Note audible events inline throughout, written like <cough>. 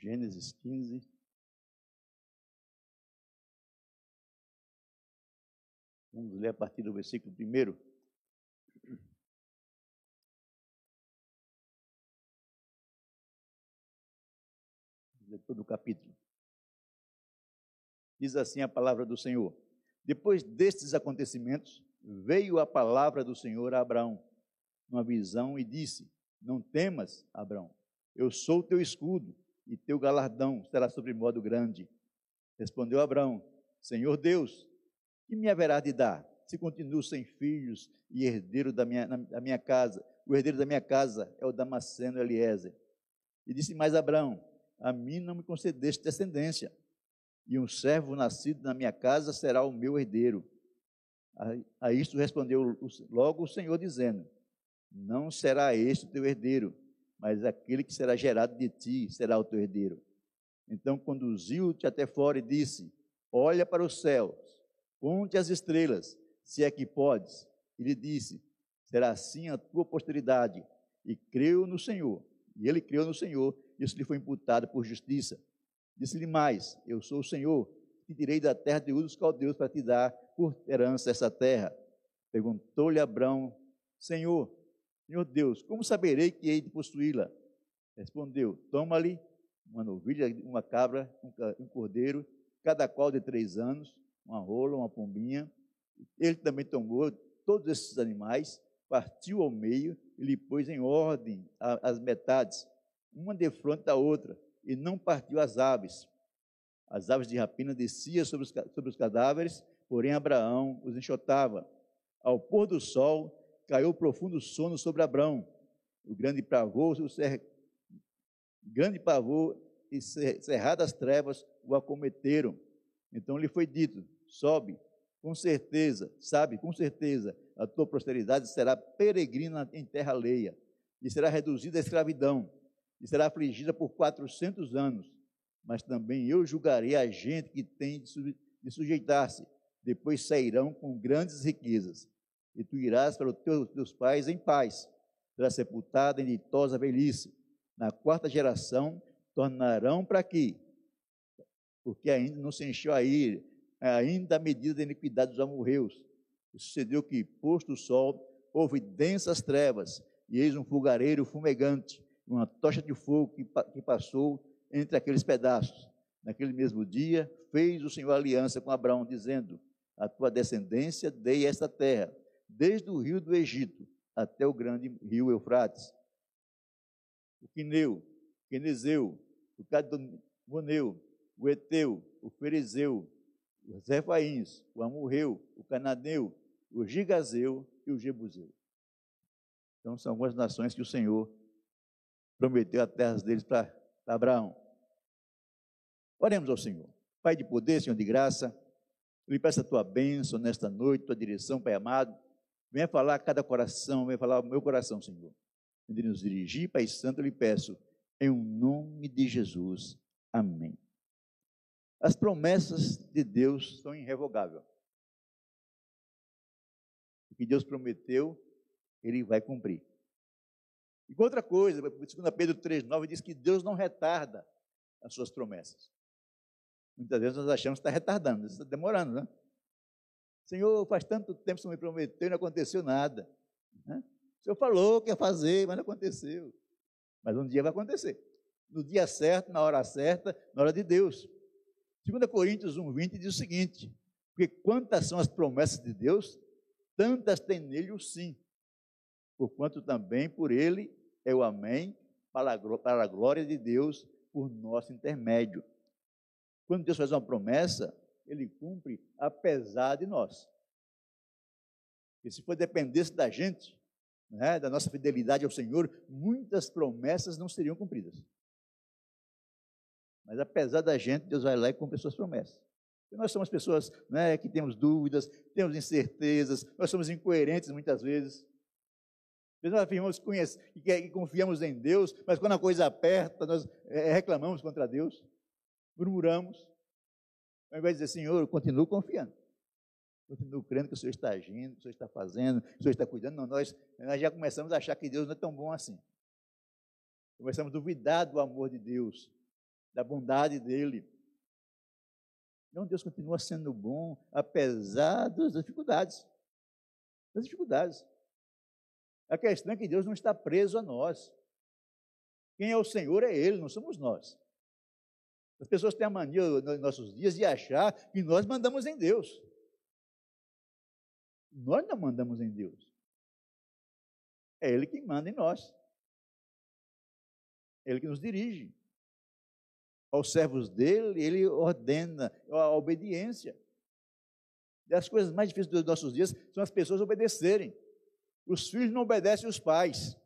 Gênesis 15. Vamos ler a partir do versículo 1. todo o capítulo. Diz assim a palavra do Senhor: Depois destes acontecimentos, veio a palavra do Senhor a Abraão, numa visão, e disse: Não temas, Abraão, eu sou teu escudo, e teu galardão será sobre modo grande. Respondeu Abraão: Senhor Deus, que me haverá de dar, se continuo sem filhos e herdeiro da minha, da minha casa? O herdeiro da minha casa é o Damasceno Eliezer. E disse mais Abraão: A mim não me concedeste descendência, e um servo nascido na minha casa será o meu herdeiro. A, a isto respondeu logo o Senhor, dizendo: Não será este o teu herdeiro, mas aquele que será gerado de ti será o teu herdeiro. Então conduziu-te até fora e disse: Olha para os céus, conte as estrelas, se é que podes. E lhe disse: Será assim a tua posteridade. E creu no Senhor. E ele creu no Senhor, e isso lhe foi imputado por justiça. Disse-lhe mais: Eu sou o Senhor, que tirei da terra de dos caldeus para te dar por herança essa terra. Perguntou-lhe Abraão: Senhor, Senhor Deus, como saberei que hei de possuí-la? Respondeu: Toma-lhe uma novilha, uma cabra, um cordeiro, cada qual de três anos, uma rola, uma pombinha. Ele também tomou todos esses animais, partiu ao meio e lhe pôs em ordem as metades, uma de frente da outra, e não partiu as aves. As aves de rapina desciam sobre os, sobre os cadáveres, porém Abraão os enxotava. Ao pôr do sol, caiu profundo sono sobre Abraão. O grande pavor, o ser... grande pavor e cerradas trevas o acometeram. Então lhe foi dito: sobe, com certeza, sabe, com certeza, a tua posteridade será peregrina em terra alheia, e será reduzida à escravidão, e será afligida por quatrocentos anos. Mas também eu julgarei a gente que tem de sujeitar-se, depois sairão com grandes riquezas e tu irás para os teus, teus pais em paz. Será sepultada em ditosa velhice. Na quarta geração tornarão para aqui, porque ainda não se encheu a ira, ainda a medida da iniquidade dos amorreus. Sucedeu que, posto o sol, houve densas trevas, e eis um fogareiro fumegante, uma tocha de fogo que, que passou entre aqueles pedaços. Naquele mesmo dia, fez o Senhor aliança com Abraão, dizendo: A tua descendência dei esta terra, desde o rio do Egito até o grande rio Eufrates. O Quineu, o Quenezeu, o Cadmoneu, o Eteu, o Ferezeu, os Refaíns, o Amorreu, o Cananeu, o Gigazeu e o Jebuseu. Então são algumas nações que o Senhor prometeu a terra deles para Abraão. Oremos ao Senhor. Pai de poder, Senhor de graça, lhe peço a tua bênção nesta noite, tua direção, Pai amado. Venha falar a cada coração, venha falar ao meu coração, Senhor. De nos dirigir, Pai Santo, eu lhe peço, em nome de Jesus. Amém. As promessas de Deus são irrevogáveis. O que Deus prometeu, Ele vai cumprir. E outra coisa, 2 Pedro 3,9 diz que Deus não retarda as suas promessas. Muitas vezes nós achamos que está retardando, está demorando, né? Senhor, faz tanto tempo que você me prometeu e não aconteceu nada. Né? O Senhor falou que ia fazer, mas não aconteceu. Mas um dia vai acontecer. No dia certo, na hora certa, na hora de Deus. 2 Coríntios 1,20 diz o seguinte: Porque quantas são as promessas de Deus, tantas tem nele o sim. Porquanto também por ele é o amém, para a glória de Deus, por nosso intermédio. Quando Deus faz uma promessa, ele cumpre apesar de nós. E se for dependesse da gente, né, da nossa fidelidade ao Senhor, muitas promessas não seriam cumpridas. Mas apesar da gente, Deus vai lá e cumpre as suas promessas. Porque nós somos pessoas né, que temos dúvidas, temos incertezas, nós somos incoerentes muitas vezes. Nós afirmamos que confiamos em Deus, mas quando a coisa aperta, nós é, reclamamos contra Deus, murmuramos. Ao invés de dizer, Senhor, eu continuo confiando. Continuo crendo que o Senhor está agindo, que o Senhor está fazendo, que o Senhor está cuidando. Não, nós, nós já começamos a achar que Deus não é tão bom assim. Começamos a duvidar do amor de Deus. da bondade dele. Então Deus continua sendo bom, apesar das dificuldades. Das dificuldades. A questão é que Deus não está preso a nós. Quem é o Senhor é Ele, não somos nós. As pessoas têm a mania nos nossos dias de achar que nós mandamos em Deus. Nós não mandamos em Deus. É Ele que manda em nós. Ele que nos dirige. Aos servos dele, Ele ordena a obediência. E as coisas mais difíceis dos nossos dias são as pessoas obedecerem. Os filhos não obedecem os pais.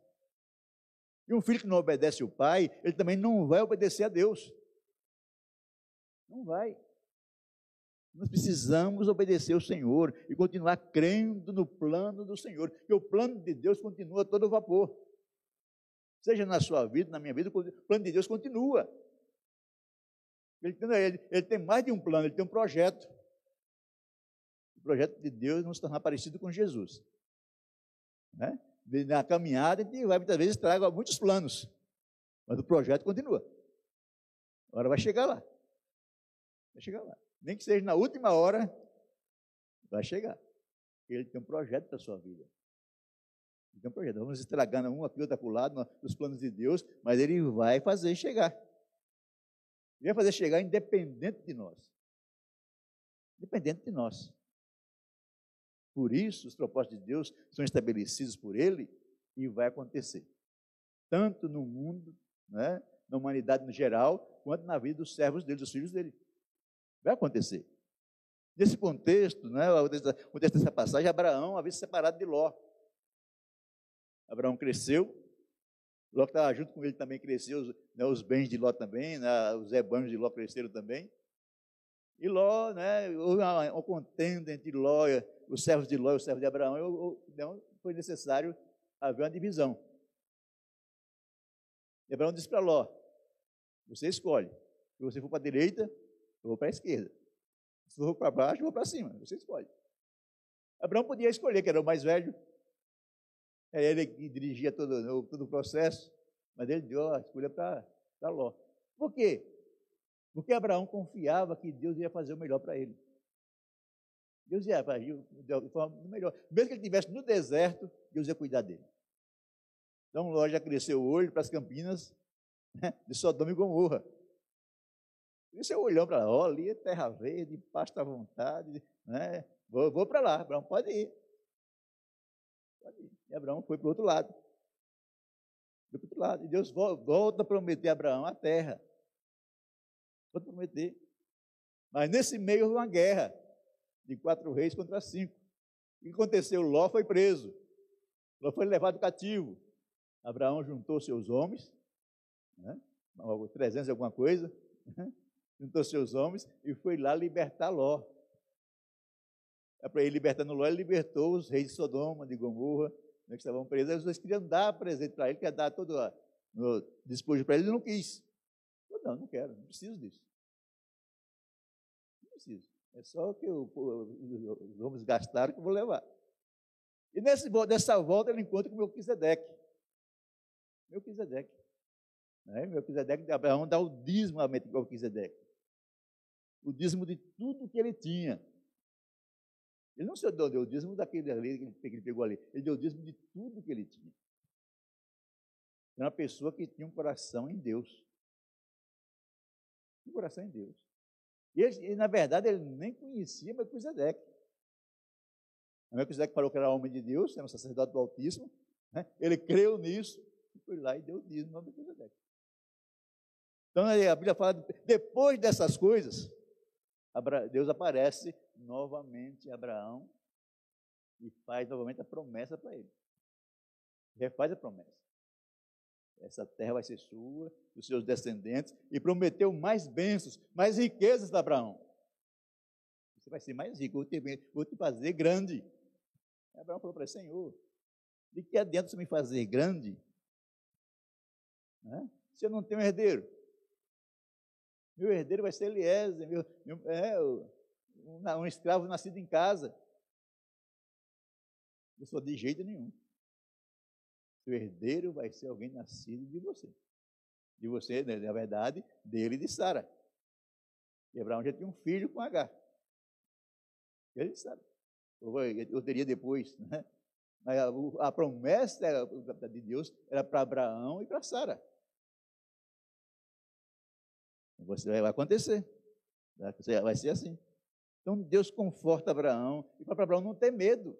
E um filho que não obedece o pai, ele também não vai obedecer a Deus. Não vai. Nós precisamos obedecer ao Senhor e continuar crendo no plano do Senhor, porque o plano de Deus continua a todo vapor. Seja na sua vida, na minha vida, o plano de Deus continua. Ele, ele, ele tem mais de um plano, ele tem um projeto. O projeto de Deus é nos tornar parecido com Jesus. Né? Na caminhada, gente vai muitas vezes traga muitos planos, mas o projeto continua. Agora vai chegar lá. Vai chegar lá nem que seja na última hora, vai chegar. Ele tem um projeto para a sua vida. Ele tem um projeto. Vamos estragando um aqui, outro lado, nos planos de Deus, mas ele vai fazer chegar. Ele vai fazer chegar independente de nós. Independente de nós. Por isso, os propósitos de Deus são estabelecidos por Ele e vai acontecer. Tanto no mundo, né, na humanidade no geral, quanto na vida dos servos dele, dos filhos dele. Vai acontecer. Nesse contexto, né, o contexto dessa passagem, Abraão havia se separado de Ló. Abraão cresceu, Ló estava junto com ele também cresceu, né, os bens de Ló também, né, os rebanhos de Ló cresceram também. E Ló, né, houve uma, uma contenda entre Ló, os servos de Ló e os servos de Abraão, então foi necessário haver uma divisão. E Abraão disse para Ló: Você escolhe. Se você for para a direita, eu vou para a esquerda. Se eu vou para baixo, eu vou para cima. Você escolhe. Abraão podia escolher, que era o mais velho. Era ele que dirigia todo, todo o processo. Mas ele deu a escolha para Ló. Por quê? Porque Abraão confiava que Deus ia fazer o melhor para ele. Deus ia fazer o melhor. Mesmo que ele estivesse no deserto, Deus ia cuidar dele. Então Ló já cresceu o olho para as campinas né, de Sodoma e Gomorra. Isso é olhando para lá, ó, ali é terra verde, pasto à vontade, né? Vou, vou para lá, Abraão, pode ir. Pode ir. E Abraão foi para o outro lado. Foi para outro lado. E Deus volta a prometer a Abraão a terra. Volta a prometer. Mas nesse meio houve uma guerra de quatro reis contra cinco. O que aconteceu? Ló foi preso. Ló foi levado cativo. Abraão juntou seus homens, né? 300 e alguma coisa, né? Juntou seus homens e foi lá libertar Ló. É para ele libertando Ló, ele libertou os reis de Sodoma, de Gomorra, né, que estavam presos. Os dois queriam dar presente para ele, quer dar todo o despojo para ele, ele não quis. Eu, não, não quero, não preciso disso. Não preciso. É só o que eu, os homens gastaram que eu vou levar. E nesse, nessa volta ele encontra com Melquisedeque. Melquisedeque. Né? Melquisedeque de Abraão dá o dízimo a Melquisedeque o dízimo de tudo que ele tinha. Ele não só deu o dízimo daquele ali que ele pegou ali, ele deu o dízimo de tudo que ele tinha. Era uma pessoa que tinha um coração em Deus. Um coração em Deus. E, ele, e na verdade, ele nem conhecia Melquisedeque. Melquisedeque falou que era homem de Deus, era um sacerdote do Altíssimo. Né? Ele creu nisso e foi lá e deu o dízimo a Melquisedeque. Então a Bíblia fala, depois dessas coisas, Deus aparece novamente a Abraão e faz novamente a promessa para ele. Refaz a promessa. Essa terra vai ser sua, dos seus descendentes, e prometeu mais bênçãos, mais riquezas para Abraão. Você vai ser mais rico, vou te, vou te fazer grande. E Abraão falou para ele, Senhor, de que adianta você me fazer grande? Né? Se eu não tenho herdeiro. Meu herdeiro vai ser Eliezer, meu, meu, é, um, um escravo nascido em casa. Eu sou de jeito nenhum. Seu herdeiro vai ser alguém nascido de você. De você, né, na verdade, dele e de Sara. E Abraão já tinha um filho com H. Ele sabe. Eu teria depois, né? Mas a, a promessa de Deus era para Abraão e para Sara. Você vai acontecer. Vai ser assim. Então Deus conforta Abraão e para Abraão não ter medo.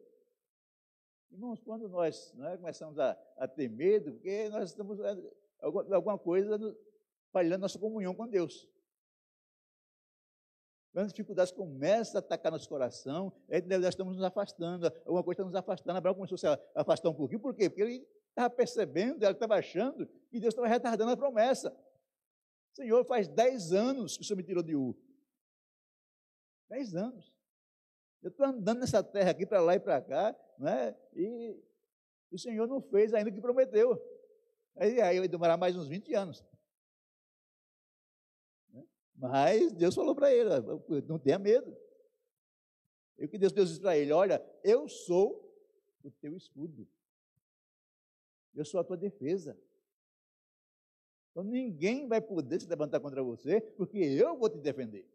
Irmãos, quando nós né, começamos a, a, ter medo, porque nós estamos é, alguma coisa falhando nossa comunhão com Deus. Quando as dificuldades começam a atacar nosso coração, é nós estamos nos afastando, alguma coisa está nos afastando. Abraão começou a se afastar um pouquinho, por quê? Porque ele estava percebendo, ele estava achando que Deus estava retardando a promessa. Senhor, faz dez anos que o Senhor me tirou de U. Dez anos. Eu estou andando nessa terra aqui para lá e para cá, né? e o Senhor não fez ainda o que prometeu. Aí, aí vai demorar mais uns 20 anos. Mas Deus falou para ele: não tenha medo. E o que Deus, Deus disse para ele: Olha, eu sou o teu escudo. Eu sou a tua defesa. Então ninguém vai poder se levantar contra você, porque eu vou te defender.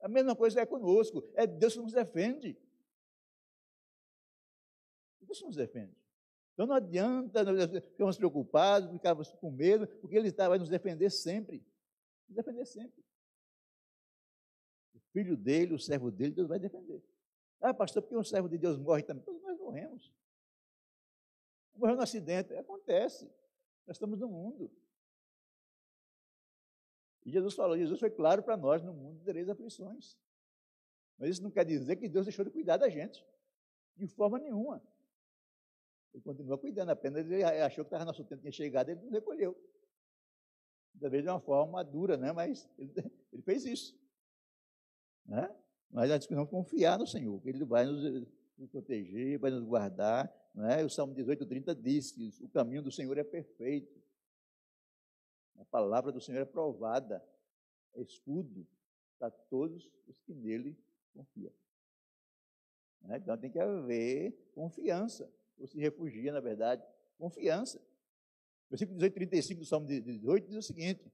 A mesma coisa é conosco. É Deus que nos defende. Deus nos defende. Então não adianta ficarmos preocupados, ficarmos com medo, porque Ele está, vai nos defender sempre. Nos defender sempre filho dele, o servo dele, Deus vai defender. Ah, pastor, porque um servo de Deus morre também? Todos nós morremos. Morreu no acidente, acontece. Nós estamos no mundo. E Jesus falou, Jesus foi claro para nós, no mundo tereis aflições. Mas isso não quer dizer que Deus deixou de cuidar da gente. De forma nenhuma. Ele continua cuidando, apenas ele achou que estava nosso tempo tinha chegado, ele não recolheu. Talvez de uma forma dura, né? mas ele, <laughs> ele fez isso. Né? Mas nós precisamos confiar no Senhor, que Ele vai nos, nos proteger, vai nos guardar. Né? O Salmo 18, 30 diz que o caminho do Senhor é perfeito. A palavra do Senhor é provada, é escudo para todos os que nele confiam. Né? Então tem que haver confiança, ou se refugia, na verdade, confiança. Versículo 18, 35 do Salmo 18 diz o seguinte: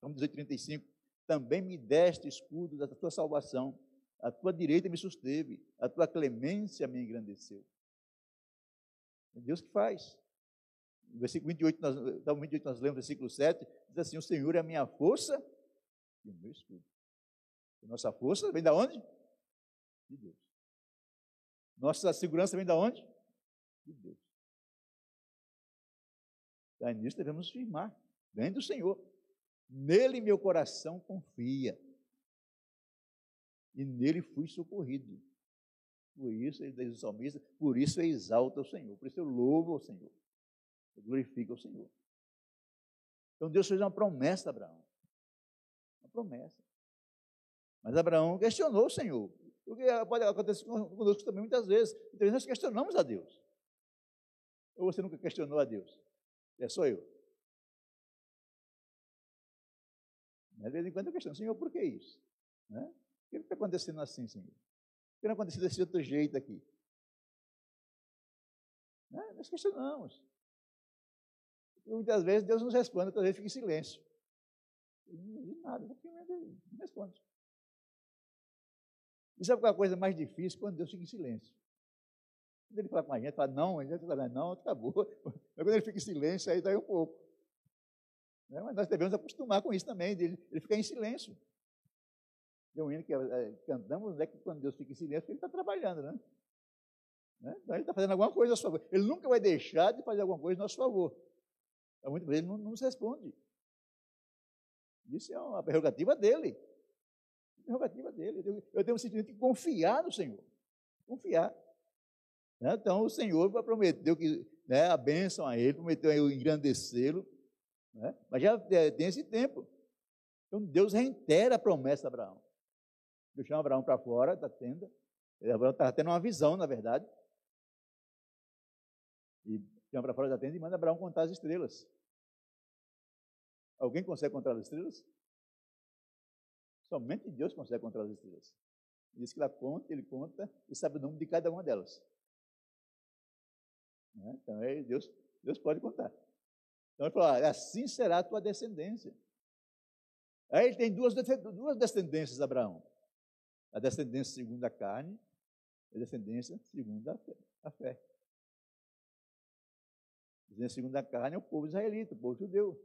Salmo 18, 35 também me deste escudo da tua salvação, a tua direita me susteve, a tua clemência me engrandeceu. É Deus que faz. Versículo 28, nós, 28, nós lemos, versículo 7, diz assim: O Senhor é a minha força e o meu escudo. E nossa força vem da onde? De Deus. Nossa segurança vem da onde? De Deus. Daí nisso devemos firmar. Vem do Senhor. Nele meu coração confia. E nele fui socorrido. Por isso, ele diz o salmista, por isso eu exalto ao Senhor, por isso eu louvo ao Senhor, eu glorifico ao Senhor. Então Deus fez uma promessa a Abraão. Uma promessa. Mas Abraão questionou o Senhor. O que pode acontecer conosco também muitas vezes. Então nós questionamos a Deus. Ou você nunca questionou a Deus? É só eu. De vez em quando eu questiono, Senhor, por que isso? Né? Por que está acontecendo assim, Senhor? Por que não aconteceu desse outro jeito aqui? Né? Nós questionamos. E muitas vezes Deus nos responde, outras vezes fica em silêncio. Ele não diz nada, não responde. E sabe qual é a coisa mais difícil? Quando Deus fica em silêncio. Quando ele fala com a gente, fala não, a gente fala, não, acabou. <laughs> Mas quando ele fica em silêncio, aí dá um pouco. Né? Mas nós devemos acostumar com isso também, de ele, ele ficar em silêncio. Tem um hino que é, cantamos, né, que quando Deus fica em silêncio, ele está trabalhando, né? né? Então ele está fazendo alguma coisa a nosso favor. Ele nunca vai deixar de fazer alguma coisa a nosso favor. Então, muitas vezes ele não, nos responde. Isso é uma prerrogativa dele. Prerrogativa dele. Eu, tenho um sentimento de confiar no Senhor. Confiar. Né? Então o Senhor prometeu que né, a bênção a ele, prometeu engrandecê-lo. Né? Mas já é, tem esse tempo. Então Deus reitera a promessa a Abraão. Deus chama Abraão para fora da tenda. Abraão estava tendo uma visão, na verdade. E chama para fora da tenda e manda Abraão contar as estrelas. Alguém consegue contar as estrelas? Somente Deus consegue contar as estrelas. Diz que ela conta, ele conta e sabe o nome de cada uma delas. Né? Então, é, Deus, Deus pode contar. Então ele falou: assim será a tua descendência. Aí ele tem duas, duas descendências, Abraão. A descendência segundo a carne e a descendência segundo a fé. A fé. A descendência segundo a carne é o povo israelita, o povo judeu.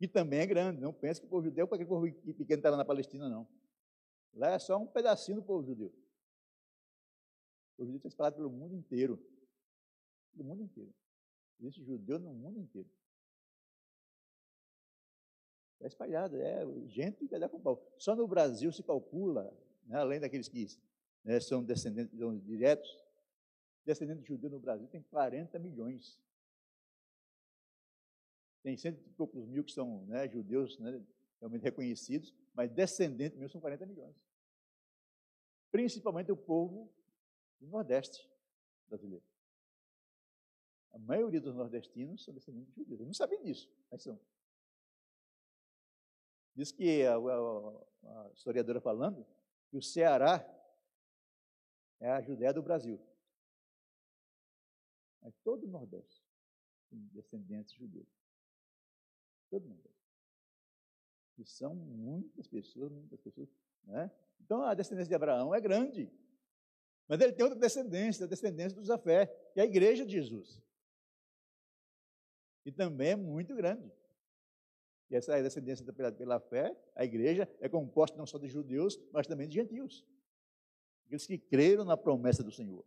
Que também é grande. Não pense que o povo judeu é aquele povo pequeno que está lá na Palestina, não. Lá é só um pedacinho do povo judeu. O povo judeu está espalhado pelo mundo inteiro. Pelo mundo inteiro. Existe judeu no mundo inteiro. Está espalhado, é gente que dá com pau. Só no Brasil se calcula, né, além daqueles que né, são descendentes diretos, descendentes de judeu no Brasil tem 40 milhões. Tem cento e poucos mil que são né, judeus né, realmente reconhecidos, mas descendentes mesmo são 40 milhões. Principalmente o povo do Nordeste brasileiro. A maioria dos nordestinos são descendentes de judeus. Eu não sabia disso, mas são. Diz que a, a, a historiadora falando que o Ceará é a Judéia do Brasil. Mas todo o Nordeste tem descendentes judeus. Todo o Nordeste. E são muitas pessoas, muitas pessoas. Né? Então a descendência de Abraão é grande. Mas ele tem outra descendência, a descendência dos Afé, que é a igreja de Jesus. E também é muito grande. E essa é descendência pela, pela fé, a igreja é composta não só de judeus, mas também de gentios. Aqueles que creram na promessa do Senhor.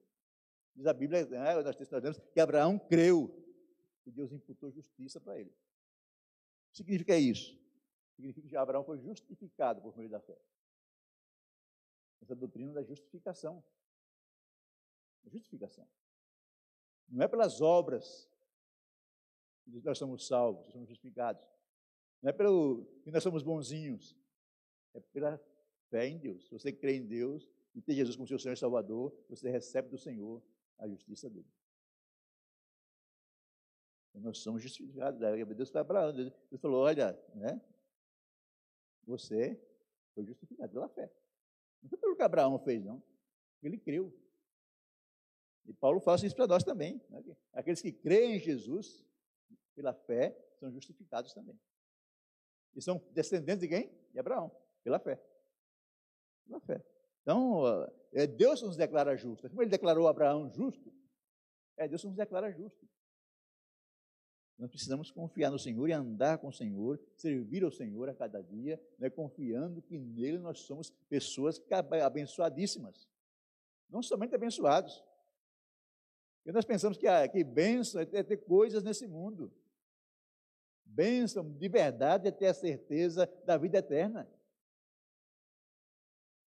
Diz a Bíblia, né, nós testemunhamos, que Abraão creu e Deus imputou justiça para ele. Significa isso? Significa que Abraão foi justificado por meio da fé. Essa doutrina da justificação. Justificação. Não é pelas obras que nós somos salvos, somos justificados. Não é pelo que nós somos bonzinhos. É pela fé em Deus. Se você crê em Deus e tem Jesus como seu Senhor e Salvador, você recebe do Senhor a justiça dele. Nós somos justificados. Deus foi Abraão. Deus falou: olha, né? Você foi justificado pela fé. Não foi pelo que Abraão fez, não. Ele creu. E Paulo fala isso para nós também. Né? Aqueles que creem em Jesus, pela fé, são justificados também. E são descendentes de quem? De Abraão, pela fé. Pela fé. Então, é Deus nos declara justos. Como ele declarou Abraão justo, é Deus nos declara justo. Nós precisamos confiar no Senhor e andar com o Senhor, servir ao Senhor a cada dia, né, confiando que nele nós somos pessoas abençoadíssimas. Não somente abençoados. E nós pensamos que, ah, que bênção é ter coisas nesse mundo. Bênção de verdade é ter a certeza da vida eterna.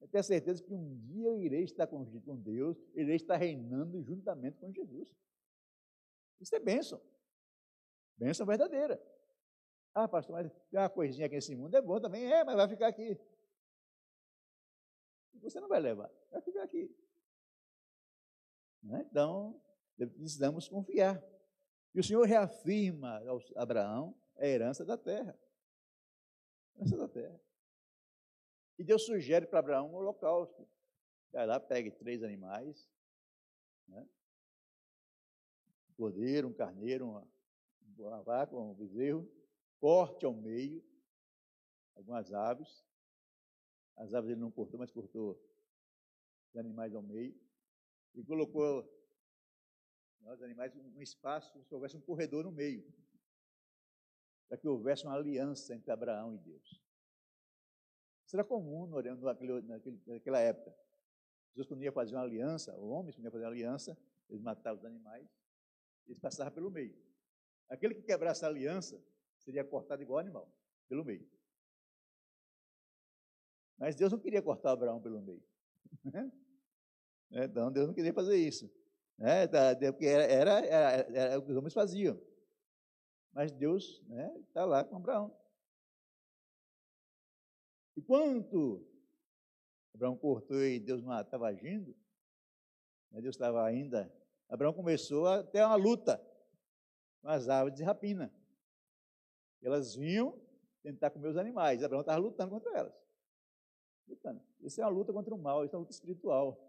É ter a certeza que um dia eu irei estar com Deus, irei estar reinando juntamente com Jesus. Isso é bênção. Bênção verdadeira. Ah, pastor, mas tem uma coisinha aqui nesse mundo, é bom também. É, mas vai ficar aqui. Você não vai levar, vai ficar aqui. Né? Então, precisamos confiar. E o Senhor reafirma a Abraão a herança da terra. A herança da terra. E Deus sugere para Abraão um holocausto. Vai lá, pegue três animais, né? um cordeiro, um carneiro, uma, uma vaca, um bezerro, corte ao meio, algumas aves. As aves ele não cortou, mas cortou os animais ao meio. E colocou os animais um espaço, como se houvesse um corredor no meio para que houvesse uma aliança entre Abraão e Deus. Isso era comum naquele, naquele, naquela época. Jesus, quando ia fazer uma aliança, homens, quando ia fazer uma aliança, eles matavam os animais, eles passavam pelo meio. Aquele que quebrasse a aliança seria cortado igual animal, pelo meio. Mas Deus não queria cortar Abraão pelo meio. então, Deus não queria fazer isso. É, porque era, era, era, era o que os homens faziam. Mas Deus né, está lá com Abraão. E quanto Abraão cortou e Deus não estava agindo, né, Deus estava ainda, Abraão começou a ter uma luta as aves de rapina. Elas vinham tentar comer os animais. Abraão estava lutando contra elas. Lutando. Isso é uma luta contra o mal, isso é uma luta espiritual.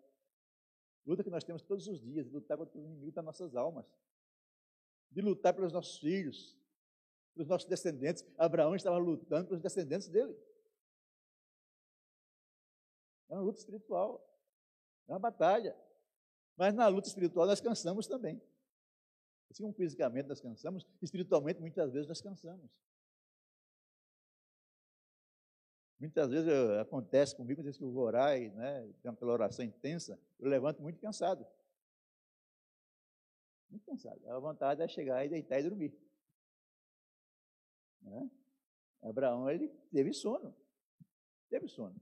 Luta que nós temos todos os dias, lutar contra o inimigo das nossas almas. de lutar pelos nossos filhos, pelos nossos descendentes. Abraão estava lutando pelos descendentes dele. É uma luta espiritual, é uma batalha. Mas na luta espiritual nós cansamos também. Assim como fisicamente nós cansamos, espiritualmente muitas vezes nós cansamos. Muitas vezes eu, acontece comigo, às que eu vou orar e né, tem aquela oração intensa, eu levanto muito cansado. Muito cansado. A vontade é chegar e deitar e dormir. Né? Abraão, ele teve sono. Teve sono.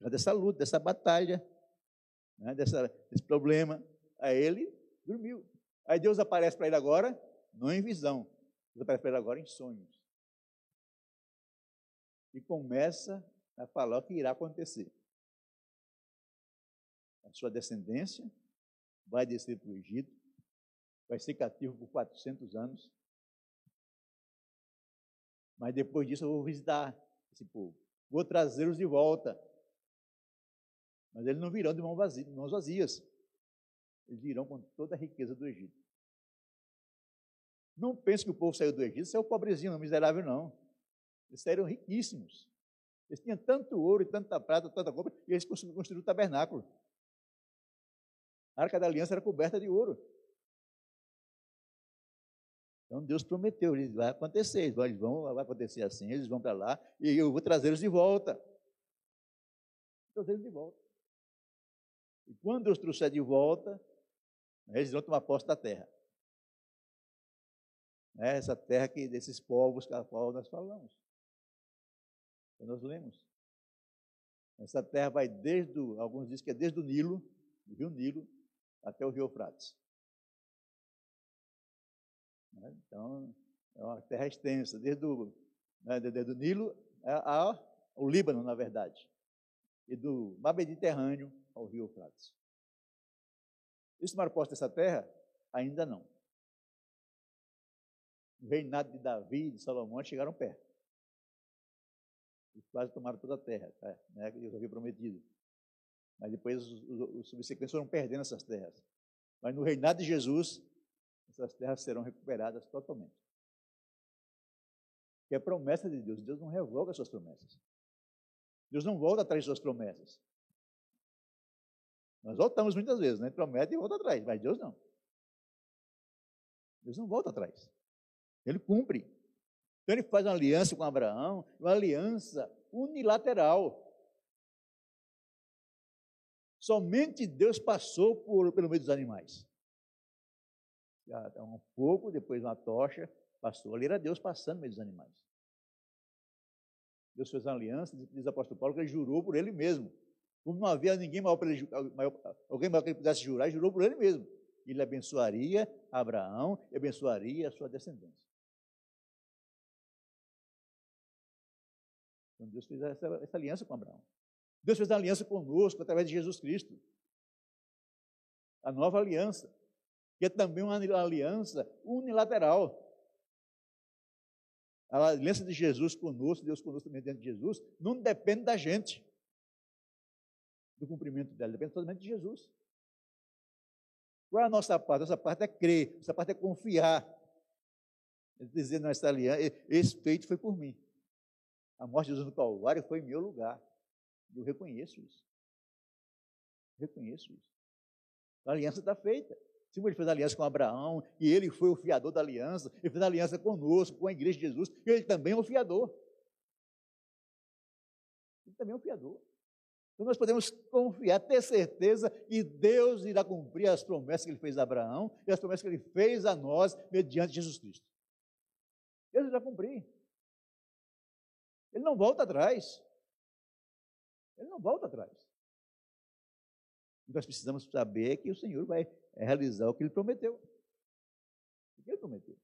Dessa luta, dessa batalha, né, dessa, desse problema. Aí ele dormiu. Aí Deus aparece para ele agora, não em visão. Deus aparece para ele agora em sonhos. E começa a falar o que irá acontecer. A sua descendência vai descer para o Egito, vai ser cativo por 400 anos. Mas depois disso eu vou visitar esse povo. Vou trazê-los de volta. Mas eles não virão de mãos vazias. Eles virão com toda a riqueza do Egito. Não pense que o povo saiu do Egito, saiu pobrezinho, não miserável, não. Eles saíram riquíssimos. Eles tinham tanto ouro e tanta prata, tanta cobre, e eles construíram o tabernáculo. A arca da aliança era coberta de ouro. Então Deus prometeu, vai acontecer, eles vão, vai acontecer assim, eles vão para lá, e eu vou trazê-los de volta. Trazê-los de volta. E quando Deus trouxer de volta, eles vão tomar posse da terra. É essa terra que desses povos que a qual nós falamos. Que nós lemos. Essa terra vai desde, alguns dizem que é desde o Nilo, do rio Nilo, até o rio Eufrates. Né? Então, é uma terra extensa, desde o, né, desde o Nilo ao Líbano, na verdade, e do mar Mediterrâneo ao rio Eufrates. Isso tomaram posse dessa terra? Ainda não. O reinado de Davi e de Salomão chegaram perto. Eles quase tomaram toda a terra, tá? né, que Deus havia prometido. Mas depois os, os, os subsequentes foram perdendo essas terras. Mas no reinado de Jesus, essas terras serão recuperadas totalmente. Que é promessa de Deus. Deus não revoga suas promessas. Deus não volta atrás de suas promessas. Nós voltamos muitas vezes, né? Promete e volta atrás, mas Deus não. Deus não volta atrás. Ele cumpre. Então ele faz uma aliança com Abraão, uma aliança unilateral. Somente Deus passou por, pelo meio dos animais. Um pouco, depois uma tocha, passou. Ali era Deus passando no meio dos animais. Deus fez uma aliança, diz o apóstolo Paulo, que ele jurou por ele mesmo. Como não havia ninguém maior para ele, alguém maior que ele pudesse jurar, ele jurou por ele mesmo. Ele abençoaria Abraão e abençoaria a sua descendência. Então Deus fez essa, essa aliança com Abraão. Deus fez a aliança conosco através de Jesus Cristo. A nova aliança, que é também uma aliança unilateral. A aliança de Jesus conosco, Deus conosco também dentro de Jesus, não depende da gente do cumprimento dela, depende totalmente de Jesus. Qual é a nossa parte? Nossa parte é crer, nossa parte é confiar. É dizer nessa aliança, esse feito foi por mim. A morte de Jesus no Calvário foi em meu lugar. Eu reconheço isso. Reconheço isso. A aliança está feita. Se ele fez aliança com Abraão, e ele foi o fiador da aliança, ele fez aliança conosco, com a igreja de Jesus, ele também é o fiador. Ele também é o fiador. Então nós podemos confiar, ter certeza que Deus irá cumprir as promessas que ele fez a Abraão e as promessas que ele fez a nós mediante Jesus Cristo. Deus irá cumprir. Ele não volta atrás. Ele não volta atrás. Nós precisamos saber que o Senhor vai realizar o que ele prometeu. O que ele prometeu.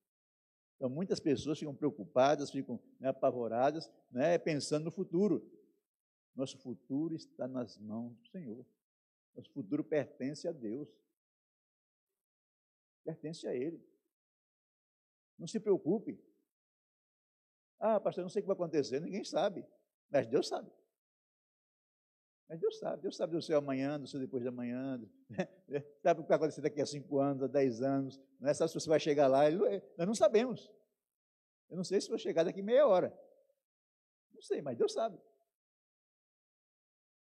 Então, muitas pessoas ficam preocupadas, ficam né, apavoradas, né, pensando no futuro. Nosso futuro está nas mãos do Senhor. Nosso futuro pertence a Deus. Pertence a Ele. Não se preocupe. Ah, pastor, não sei o que vai acontecer. Ninguém sabe. Mas Deus sabe. Mas Deus sabe, Deus sabe do seu amanhã, do seu depois de amanhã, sabe o que vai acontecer daqui a cinco anos, a dez anos, não é? sabe se você vai chegar lá, nós não sabemos. Eu não sei se vou chegar daqui meia hora. Não sei, mas Deus sabe.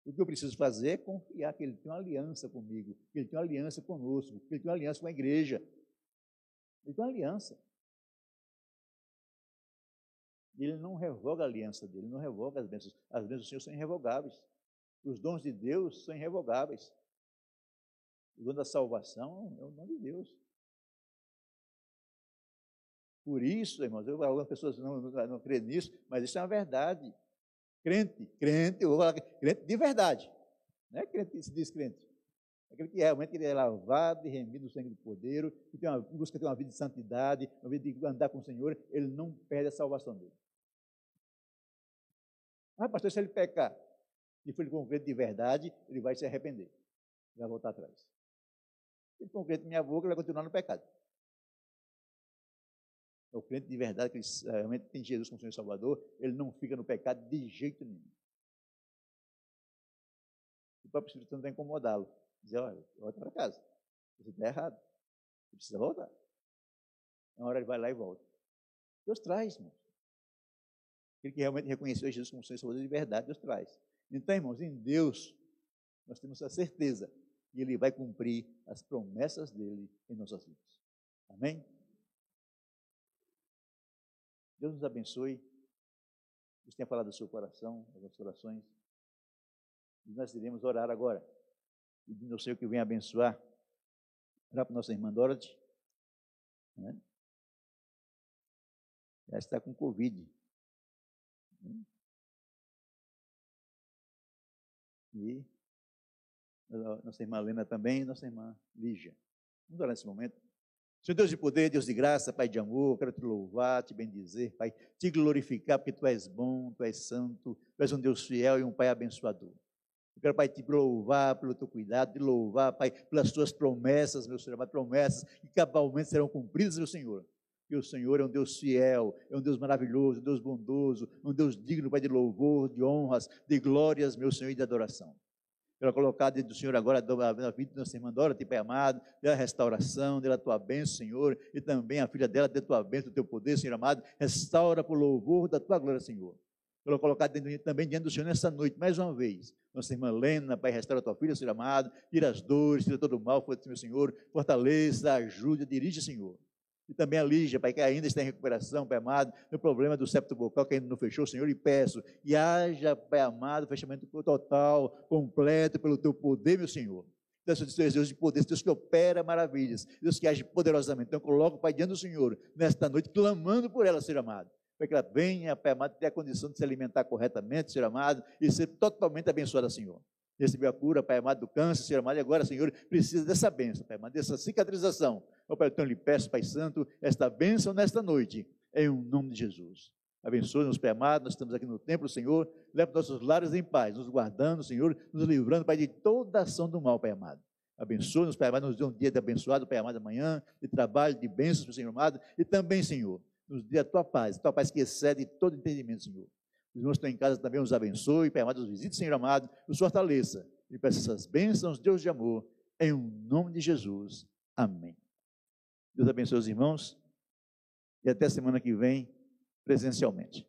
O que eu preciso fazer é confiar que Ele tem uma aliança comigo, que Ele tem uma aliança conosco, que Ele tem uma aliança com a igreja. Ele tem uma aliança. Ele não revoga a aliança dele, não revoga as bênçãos. As bênçãos do Senhor são irrevogáveis. Os dons de Deus são irrevogáveis. O dom da salvação é o dom de Deus. Por isso, irmãos, eu, algumas pessoas não, não, não creem nisso, mas isso é uma verdade. Crente, crente, eu vou falar, crente de verdade. Não é crente que se diz crente. É aquele que realmente ele é lavado e remido no sangue do poder, que tem uma, busca ter uma vida de santidade, uma vida de andar com o Senhor, ele não perde a salvação dele. Ah, pastor, se ele pecar e for com crente de verdade, ele vai se arrepender. Vai voltar atrás. Se ele for crente minha boca, ele vai continuar no pecado. É o crente de verdade, que ele realmente tem Jesus como Senhor e Salvador, ele não fica no pecado de jeito nenhum. O próprio Espírito Santo vai incomodá-lo. Dizer, olha, volta para casa. Você está errado. Você precisa voltar. Na hora ele vai lá e volta. Deus traz, irmãos. Aquele que realmente reconheceu Jesus como Senhor e Salvador de verdade, Deus traz. Então, irmãos, em Deus, nós temos a certeza que Ele vai cumprir as promessas dele em nossas vidas. Amém? Deus nos abençoe. Deus tenha falado do seu coração, das nossas orações. E nós iremos orar agora. Pedindo ao Senhor que venha abençoar. Orar para nossa irmã Dorothy. Né? Ela está com Covid. Né? E nossa irmã Lena também, e nossa irmã Lígia. Vamos orar nesse momento. Senhor Deus de poder, Deus de graça, Pai de amor, quero te louvar, te bendizer, Pai, te glorificar, porque tu és bom, tu és santo, tu és um Deus fiel e um Pai abençoador. Eu quero, Pai, te louvar pelo teu cuidado, te louvar, Pai, pelas tuas promessas, meu Senhor, promessas que cabalmente serão cumpridas, meu Senhor. Que o Senhor é um Deus fiel, é um Deus maravilhoso, um Deus bondoso, um Deus digno, Pai, de louvor, de honras, de glórias, meu Senhor, e de adoração. Quero colocar diante do Senhor agora a vida da nossa irmã Dorothy, Pai amado, dela restauração, dela tua bênção, Senhor, e também a filha dela, dê tua bênção, do teu poder, Senhor amado, restaura por louvor da tua glória, Senhor. Colocar dentro, também diante do Senhor nessa noite, mais uma vez. Nossa irmã Lena, Pai, restaura a tua filha, Senhor amado, tira as dores, tira todo o mal, meu Senhor, fortaleça, ajude, dirige, Senhor. E também a Lígia, Pai, que ainda está em recuperação, Pai amado, no problema do septo vocal que ainda não fechou, Senhor, e peço, e haja, Pai amado, fechamento total, completo, pelo Teu poder, meu Senhor. Deus, Deus de poder, Deus que opera maravilhas, Deus que age poderosamente. Então, coloco, Pai, diante do Senhor, nesta noite, clamando por ela, Senhor amado para que ela venha, Pai amado, ter a condição de se alimentar corretamente, Senhor amado, e ser totalmente abençoada, Senhor recebeu a cura, Pai amado, do câncer, Senhor amado, e agora, Senhor, precisa dessa bênção, Pai amado, dessa cicatrização. Ó Pai, então lhe peço, Pai Santo, esta bênção nesta noite, em um nome de Jesus. Abençoe-nos, Pai amado, nós estamos aqui no templo, Senhor, leva nossos lares em paz, nos guardando, Senhor, nos livrando, Pai, de toda ação do mal, Pai amado. Abençoe-nos, Pai amado, nos dê um dia de abençoado, Pai amado, amanhã, de trabalho, de bênçãos, Senhor amado, e também, Senhor, nos dê a tua paz, a tua paz que excede todo entendimento, Senhor. Os irmãos que estão em casa também os abençoe, Pai os visite, Senhor amado, os fortaleça. E peço essas bênçãos, Deus de amor, em um nome de Jesus. Amém. Deus abençoe os irmãos e até semana que vem, presencialmente.